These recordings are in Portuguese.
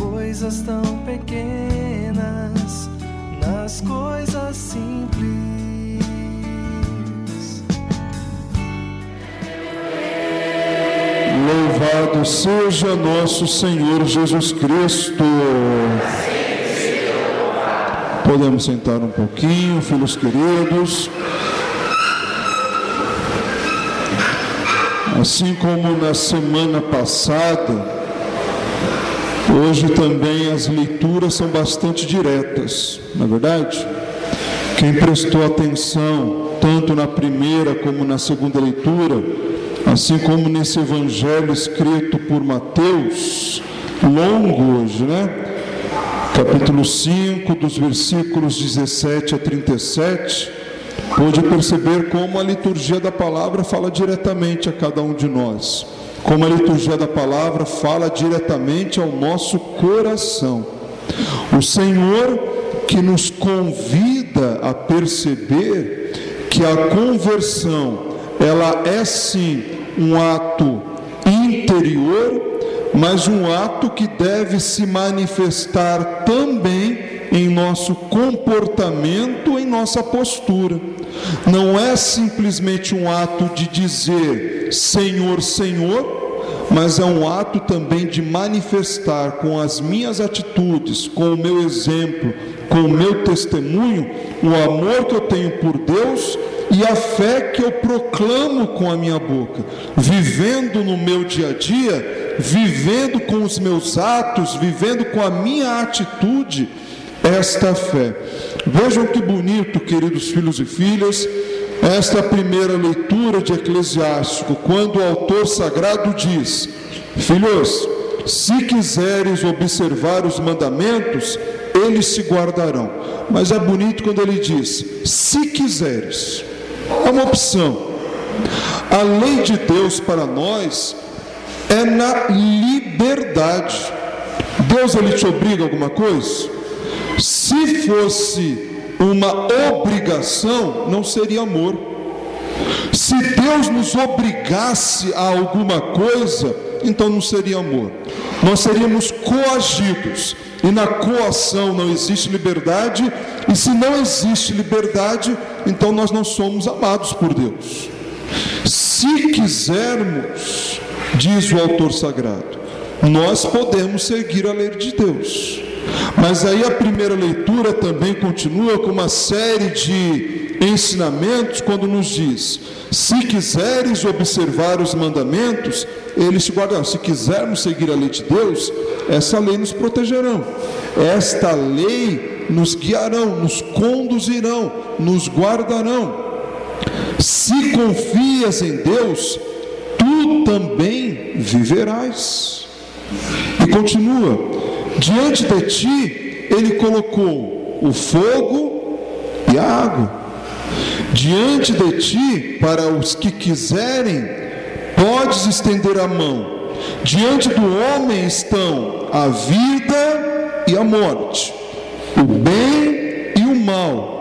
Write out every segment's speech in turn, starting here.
coisas tão pequenas, nas coisas simples. Louvado seja nosso Senhor Jesus Cristo. Podemos sentar um pouquinho, filhos queridos. Assim como na semana passada, hoje também as leituras são bastante diretas, na é verdade? Quem prestou atenção, tanto na primeira como na segunda leitura, assim como nesse evangelho escrito por Mateus, longo hoje, né? Capítulo 5, dos versículos 17 a 37 pôde perceber como a liturgia da palavra fala diretamente a cada um de nós, como a liturgia da palavra fala diretamente ao nosso coração. O Senhor que nos convida a perceber que a conversão, ela é sim um ato interior, mas um ato que deve se manifestar também em nosso comportamento, em nossa postura. Não é simplesmente um ato de dizer Senhor, Senhor, mas é um ato também de manifestar com as minhas atitudes, com o meu exemplo, com o meu testemunho, o amor que eu tenho por Deus e a fé que eu proclamo com a minha boca, vivendo no meu dia a dia, vivendo com os meus atos, vivendo com a minha atitude esta fé. Vejam que bonito, queridos filhos e filhas, esta primeira leitura de Eclesiástico, quando o autor sagrado diz: Filhos, se quiseres observar os mandamentos, eles se guardarão. Mas é bonito quando ele diz: se quiseres. É uma opção. A lei de Deus para nós é na liberdade. Deus ele te obriga a alguma coisa? Se fosse uma obrigação, não seria amor. Se Deus nos obrigasse a alguma coisa, então não seria amor. Nós seríamos coagidos. E na coação não existe liberdade, e se não existe liberdade, então nós não somos amados por Deus. Se quisermos, diz o autor sagrado, nós podemos seguir a lei de Deus. Mas aí a primeira leitura também continua com uma série de ensinamentos quando nos diz: se quiseres observar os mandamentos, eles te guardarão. Se quisermos seguir a lei de Deus, essa lei nos protegerão. Esta lei nos guiarão, nos conduzirão, nos guardarão. Se confias em Deus, tu também viverás. E continua: Diante de ti, ele colocou o fogo e a água. Diante de ti, para os que quiserem, podes estender a mão. Diante do homem estão a vida e a morte, o bem e o mal.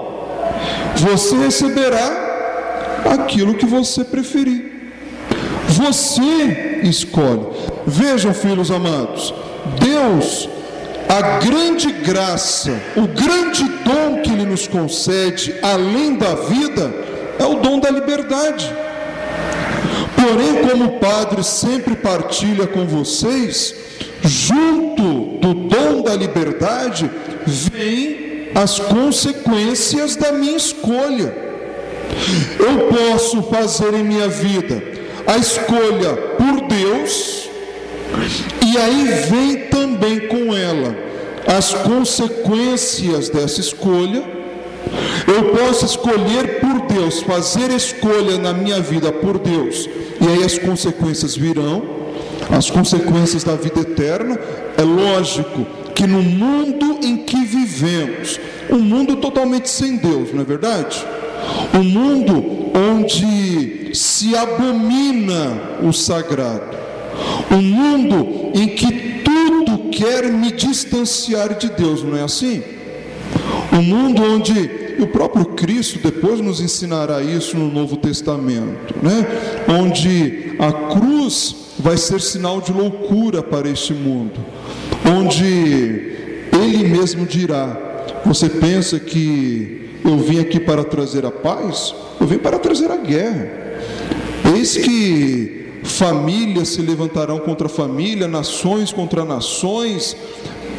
Você receberá aquilo que você preferir. Você escolhe. Vejam, filhos amados, Deus a grande graça, o grande dom que Ele nos concede, além da vida, é o dom da liberdade. Porém, como o Padre sempre partilha com vocês, junto do dom da liberdade, vem as consequências da minha escolha. Eu posso fazer em minha vida a escolha por Deus, e aí vem também com ela as consequências dessa escolha. Eu posso escolher por Deus, fazer escolha na minha vida por Deus, e aí as consequências virão. as consequências da vida eterna, é lógico que no mundo em que vivemos, um mundo totalmente sem Deus, não é verdade? Um mundo onde se abomina o sagrado, um mundo em que tudo quer me distanciar de Deus, não é assim? Um mundo onde o próprio Cristo depois nos ensinará isso no Novo Testamento, né? Onde a cruz vai ser sinal de loucura para este mundo, onde ele mesmo dirá: Você pensa que eu vim aqui para trazer a paz? Eu vim para trazer a guerra. Eis que famílias se levantarão contra família, nações contra nações,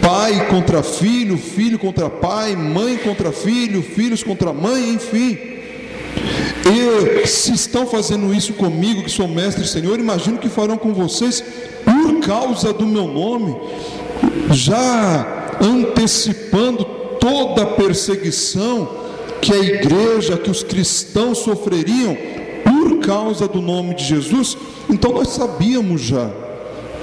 pai contra filho, filho contra pai, mãe contra filho, filhos contra mãe, enfim. E se estão fazendo isso comigo, que sou mestre e Senhor, imagino que farão com vocês por causa do meu nome, já antecipando toda a perseguição que a igreja, que os cristãos sofreriam causa do nome de Jesus. Então nós sabíamos já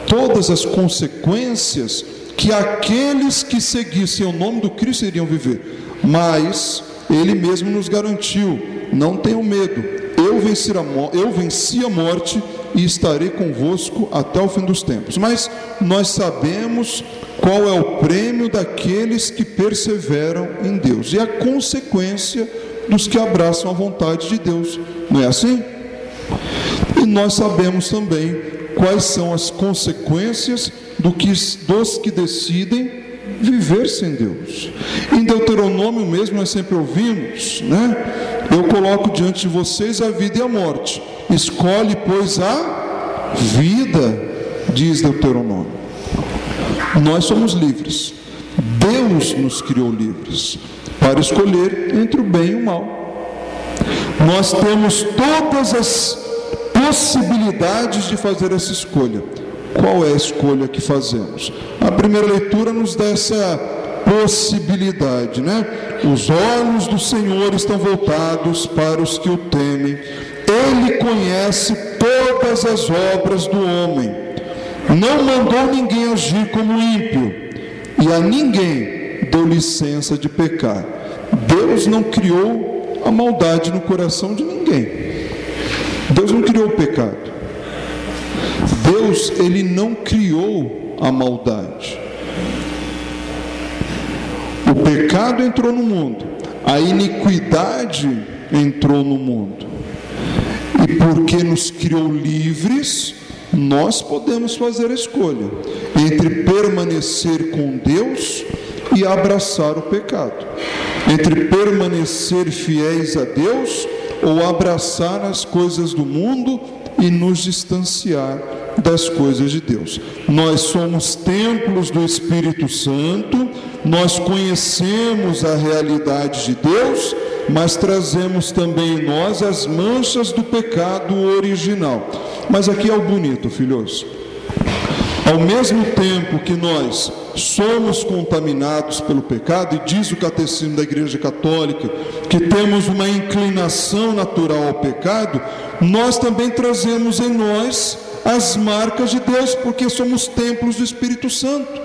todas as consequências que aqueles que seguissem o nome do Cristo iriam viver. Mas ele mesmo nos garantiu: não tenham medo, eu venci, a, eu venci a morte e estarei convosco até o fim dos tempos. Mas nós sabemos qual é o prêmio daqueles que perseveram em Deus e a consequência dos que abraçam a vontade de Deus. Não é assim? Nós sabemos também quais são as consequências do que, dos que decidem viver sem Deus. Em Deuteronômio mesmo nós sempre ouvimos, né? Eu coloco diante de vocês a vida e a morte. Escolhe, pois, a vida, diz Deuteronômio. Nós somos livres. Deus nos criou livres para escolher entre o bem e o mal. Nós temos todas as possibilidades de fazer essa escolha. Qual é a escolha que fazemos? A primeira leitura nos dá essa possibilidade, né? Os olhos do Senhor estão voltados para os que o temem. Ele conhece todas as obras do homem. Não mandou ninguém agir como ímpio, e a ninguém deu licença de pecar. Deus não criou a maldade no coração de ninguém. Deus não criou o pecado. Deus, ele não criou a maldade. O pecado entrou no mundo, a iniquidade entrou no mundo. E porque nos criou livres, nós podemos fazer a escolha entre permanecer com Deus e abraçar o pecado, entre permanecer fiéis a Deus ou abraçar as coisas do mundo e nos distanciar das coisas de Deus. Nós somos templos do Espírito Santo, nós conhecemos a realidade de Deus, mas trazemos também em nós as manchas do pecado original. Mas aqui é o bonito, filhos. Ao mesmo tempo que nós somos contaminados pelo pecado, e diz o catecismo da Igreja Católica que temos uma inclinação natural ao pecado, nós também trazemos em nós as marcas de Deus, porque somos templos do Espírito Santo.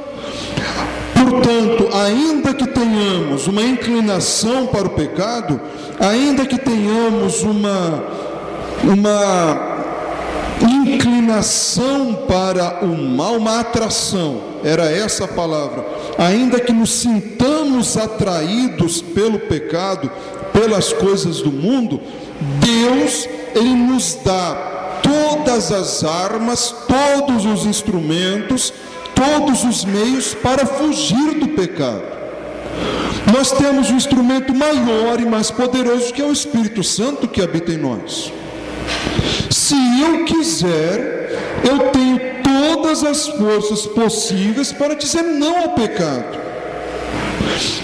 Portanto, ainda que tenhamos uma inclinação para o pecado, ainda que tenhamos uma, uma inclinação para o mal, uma atração, era essa a palavra, ainda que nos sintamos atraídos pelo pecado, pelas coisas do mundo, Deus, Ele nos dá todas as armas, todos os instrumentos, todos os meios para fugir do pecado. Nós temos um instrumento maior e mais poderoso que é o Espírito Santo que habita em nós. Eu quiser, eu tenho todas as forças possíveis para dizer não ao pecado.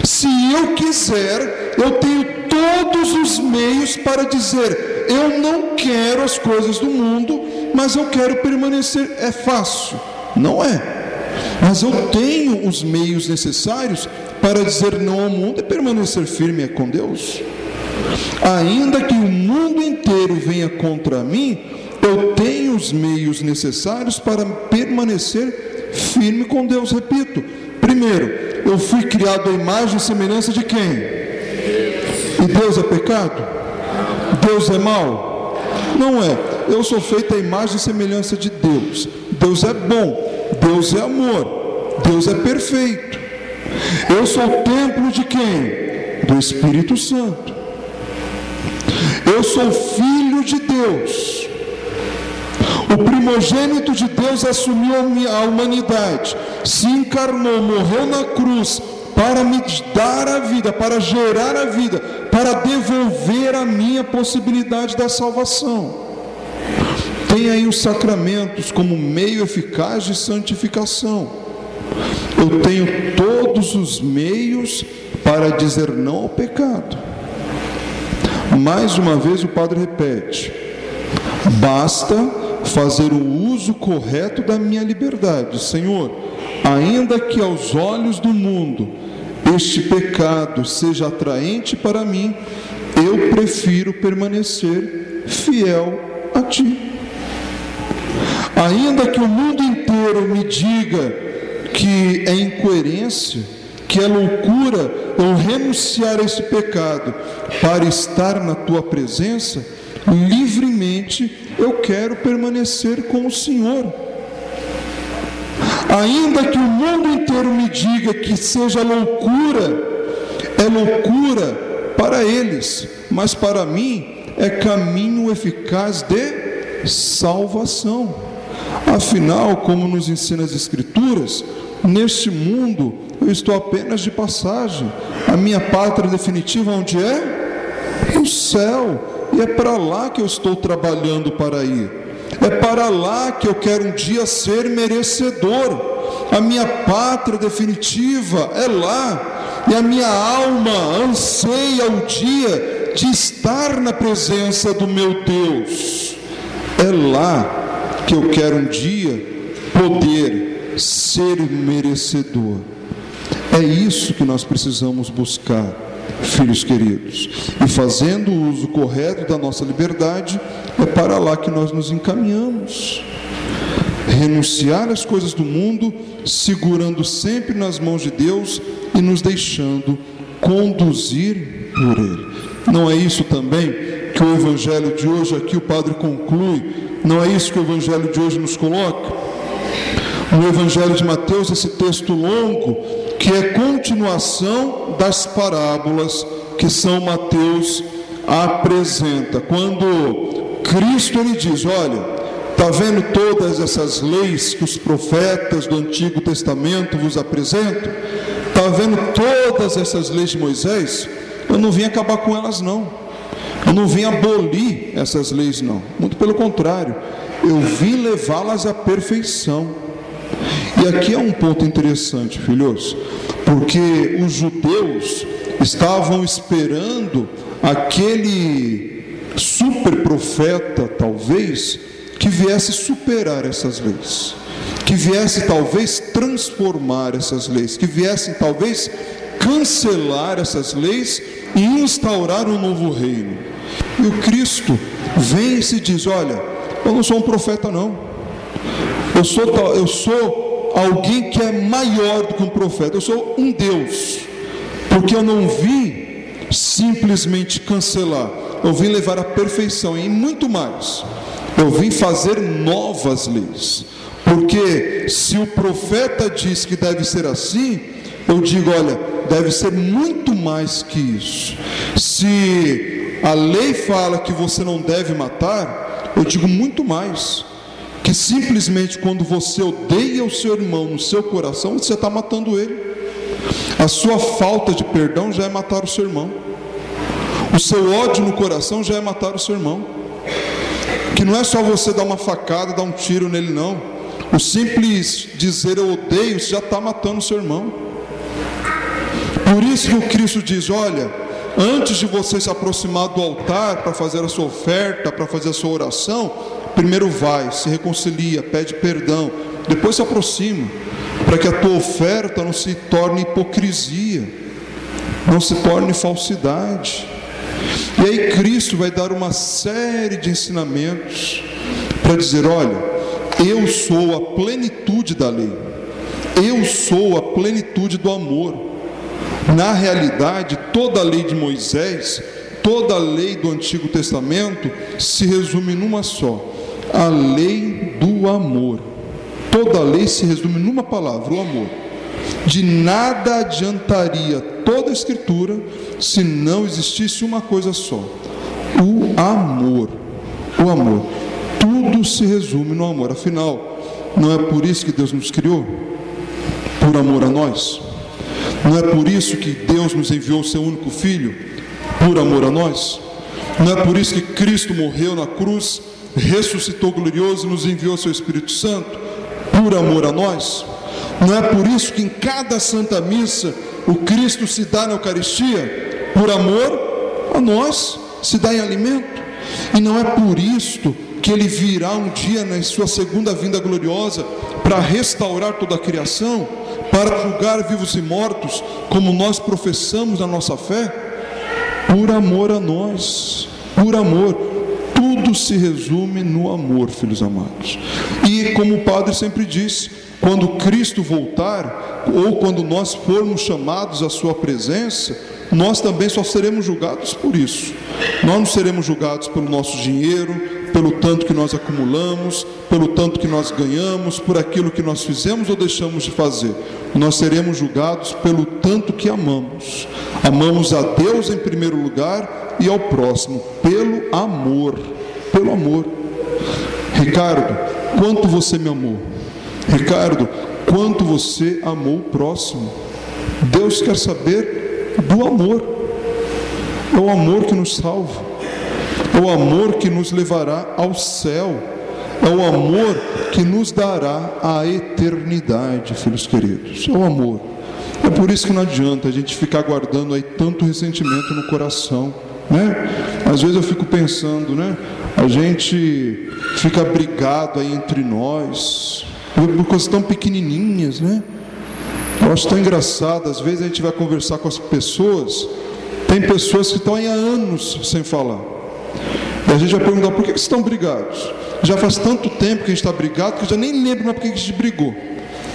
Se eu quiser, eu tenho todos os meios para dizer eu não quero as coisas do mundo, mas eu quero permanecer. É fácil? Não é. Mas eu tenho os meios necessários para dizer não ao mundo e permanecer firme com Deus. Ainda que o mundo inteiro venha contra mim, eu tenho os meios necessários para permanecer firme com Deus. Repito, primeiro, eu fui criado à imagem e semelhança de quem? E Deus é pecado? Deus é mal? Não é. Eu sou feito à imagem e semelhança de Deus. Deus é bom, Deus é amor, Deus é perfeito. Eu sou o templo de quem? Do Espírito Santo. Eu sou filho de Deus. O primogênito de Deus assumiu a humanidade, se encarnou, morreu na cruz para me dar a vida, para gerar a vida, para devolver a minha possibilidade da salvação. Tem aí os sacramentos como meio eficaz de santificação. Eu tenho todos os meios para dizer não ao pecado. Mais uma vez o padre repete: basta fazer o uso correto da minha liberdade. Senhor, ainda que aos olhos do mundo este pecado seja atraente para mim, eu prefiro permanecer fiel a Ti. Ainda que o mundo inteiro me diga que é incoerência, que é loucura eu renunciar a esse pecado para estar na tua presença, livremente eu quero permanecer com o Senhor. Ainda que o mundo inteiro me diga que seja loucura, é loucura para eles, mas para mim é caminho eficaz de salvação. Afinal, como nos ensina as Escrituras, neste mundo eu estou apenas de passagem. A minha pátria definitiva onde é? O céu. E é para lá que eu estou trabalhando para ir. É para lá que eu quero um dia ser merecedor. A minha pátria definitiva é lá. E a minha alma anseia o dia de estar na presença do meu Deus. É lá que eu quero um dia poder ser merecedor. É isso que nós precisamos buscar, filhos queridos. E fazendo o uso correto da nossa liberdade, é para lá que nós nos encaminhamos. Renunciar às coisas do mundo, segurando sempre nas mãos de Deus e nos deixando conduzir por Ele. Não é isso também que o Evangelho de hoje, aqui o Padre conclui, não é isso que o Evangelho de hoje nos coloca? No Evangelho de Mateus, esse texto longo, que é continuação das parábolas que São Mateus apresenta. Quando Cristo ele diz: Olha, Está vendo todas essas leis que os profetas do Antigo Testamento vos apresentam? Está vendo todas essas leis de Moisés? Eu não vim acabar com elas, não. Eu não vim abolir essas leis, não. Muito pelo contrário, eu vim levá-las à perfeição. E aqui é um ponto interessante, filhos, porque os judeus estavam esperando aquele super profeta, talvez, que viesse superar essas leis, que viesse talvez transformar essas leis, que viesse talvez cancelar essas leis e instaurar um novo reino. E o Cristo vem e se diz: Olha, eu não sou um profeta, não. Eu sou, eu sou alguém que é maior do que um profeta. Eu sou um Deus. Porque eu não vim simplesmente cancelar. Eu vim levar a perfeição e muito mais. Eu vim fazer novas leis. Porque se o profeta diz que deve ser assim, eu digo, olha, deve ser muito mais que isso. Se a lei fala que você não deve matar, eu digo muito mais. Que simplesmente quando você odeia o seu irmão no seu coração, você está matando ele. A sua falta de perdão já é matar o seu irmão. O seu ódio no coração já é matar o seu irmão que não é só você dar uma facada, dar um tiro nele, não. O simples dizer eu odeio, já está matando o seu irmão. Por isso que o Cristo diz: olha, antes de você se aproximar do altar para fazer a sua oferta, para fazer a sua oração, primeiro vai, se reconcilia, pede perdão, depois se aproxima, para que a tua oferta não se torne hipocrisia, não se torne falsidade. E aí Cristo vai dar uma série de ensinamentos para dizer: olha, eu sou a plenitude da lei, eu sou a plenitude do amor. Na realidade, toda a lei de Moisés, toda a lei do Antigo Testamento se resume numa só: a lei do amor. Toda lei se resume numa palavra: o amor. De nada adiantaria toda a Escritura se não existisse uma coisa só: o amor. O amor. Tudo se resume no amor. Afinal, não é por isso que Deus nos criou? Por amor a nós? Não é por isso que Deus nos enviou o seu único filho? Por amor a nós? Não é por isso que Cristo morreu na cruz, ressuscitou glorioso e nos enviou seu Espírito Santo? Por amor a nós? Não é por isso que em cada Santa Missa o Cristo se dá na Eucaristia? Por amor a nós? Se dá em alimento? E não é por isto que ele virá um dia na sua segunda vinda gloriosa para restaurar toda a criação, para julgar vivos e mortos, como nós professamos na nossa fé, por amor a nós, por amor. Tudo se resume no amor, filhos amados. E como o Padre sempre disse, quando Cristo voltar, ou quando nós formos chamados à Sua presença, nós também só seremos julgados por isso. Nós não seremos julgados pelo nosso dinheiro, pelo tanto que nós acumulamos, pelo tanto que nós ganhamos, por aquilo que nós fizemos ou deixamos de fazer. Nós seremos julgados pelo tanto que amamos. Amamos a Deus em primeiro lugar e ao próximo, pelo amor. Pelo amor. Ricardo, quanto você me amou? Ricardo, quanto você amou o próximo? Deus quer saber do amor. É o amor que nos salva. É o amor que nos levará ao céu. É o amor que nos dará a eternidade, filhos queridos. É o amor. É por isso que não adianta a gente ficar guardando aí tanto ressentimento no coração, né? Às vezes eu fico pensando, né? A gente fica brigado aí entre nós por coisas tão pequenininhas, né? Eu acho tão engraçado, às vezes a gente vai conversar com as pessoas, tem pessoas que estão aí há anos sem falar. E a gente vai perguntar por que, que estão brigados. Já faz tanto tempo que a gente está brigado que eu já nem lembro mais por que a gente brigou.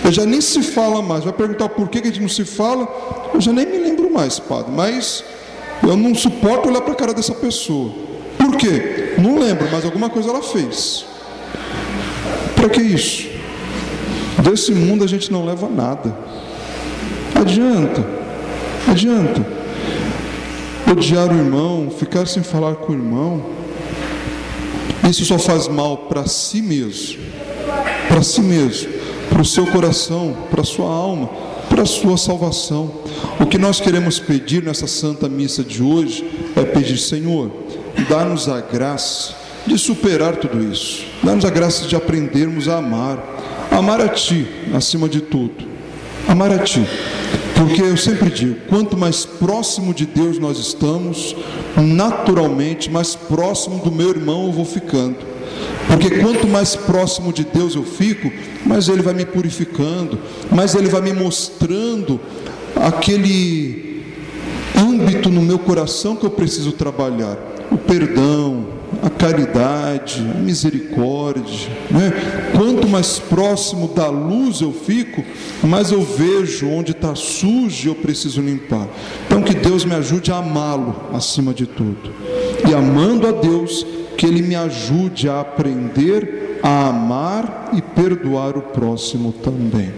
Eu já nem se fala mais. Vai perguntar por que, a gente não se fala, eu já nem me lembro mais, padre. Mas eu não suporto olhar para a cara dessa pessoa. Por quê? Não lembro, mas alguma coisa ela fez. Para que isso? Desse mundo a gente não leva nada. Adianta, adianta. Odiar o irmão, ficar sem falar com o irmão, isso só faz mal para si mesmo, para si mesmo, para o seu coração, para a sua alma, para a sua salvação. O que nós queremos pedir nessa Santa Missa de hoje é pedir, Senhor, dá-nos a graça de superar tudo isso, dá-nos a graça de aprendermos a amar, amar a Ti acima de tudo, amar a Ti. Porque eu sempre digo, quanto mais próximo de Deus nós estamos, naturalmente mais próximo do meu irmão eu vou ficando. Porque quanto mais próximo de Deus eu fico, mais Ele vai me purificando, mais Ele vai me mostrando aquele âmbito no meu coração que eu preciso trabalhar: o perdão, a caridade, a misericórdia. Né? Quanto mais próximo da luz eu fico, mais eu vejo onde está sujo e eu preciso limpar. Então que Deus me ajude a amá-lo acima de tudo. E amando a Deus, que Ele me ajude a aprender a amar e perdoar o próximo também.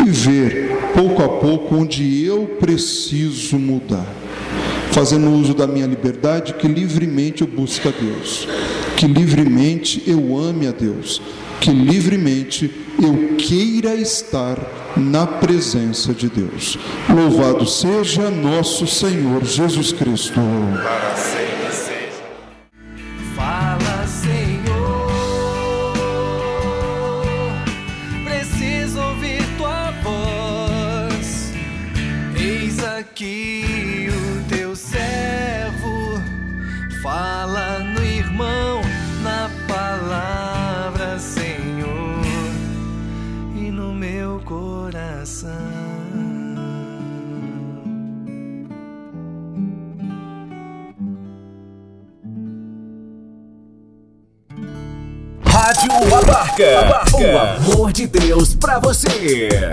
E ver pouco a pouco onde eu preciso mudar fazendo uso da minha liberdade, que livremente eu busque a Deus, que livremente eu ame a Deus, que livremente eu queira estar na presença de Deus. Louvado seja nosso Senhor Jesus Cristo. Para sempre de Deus pra você.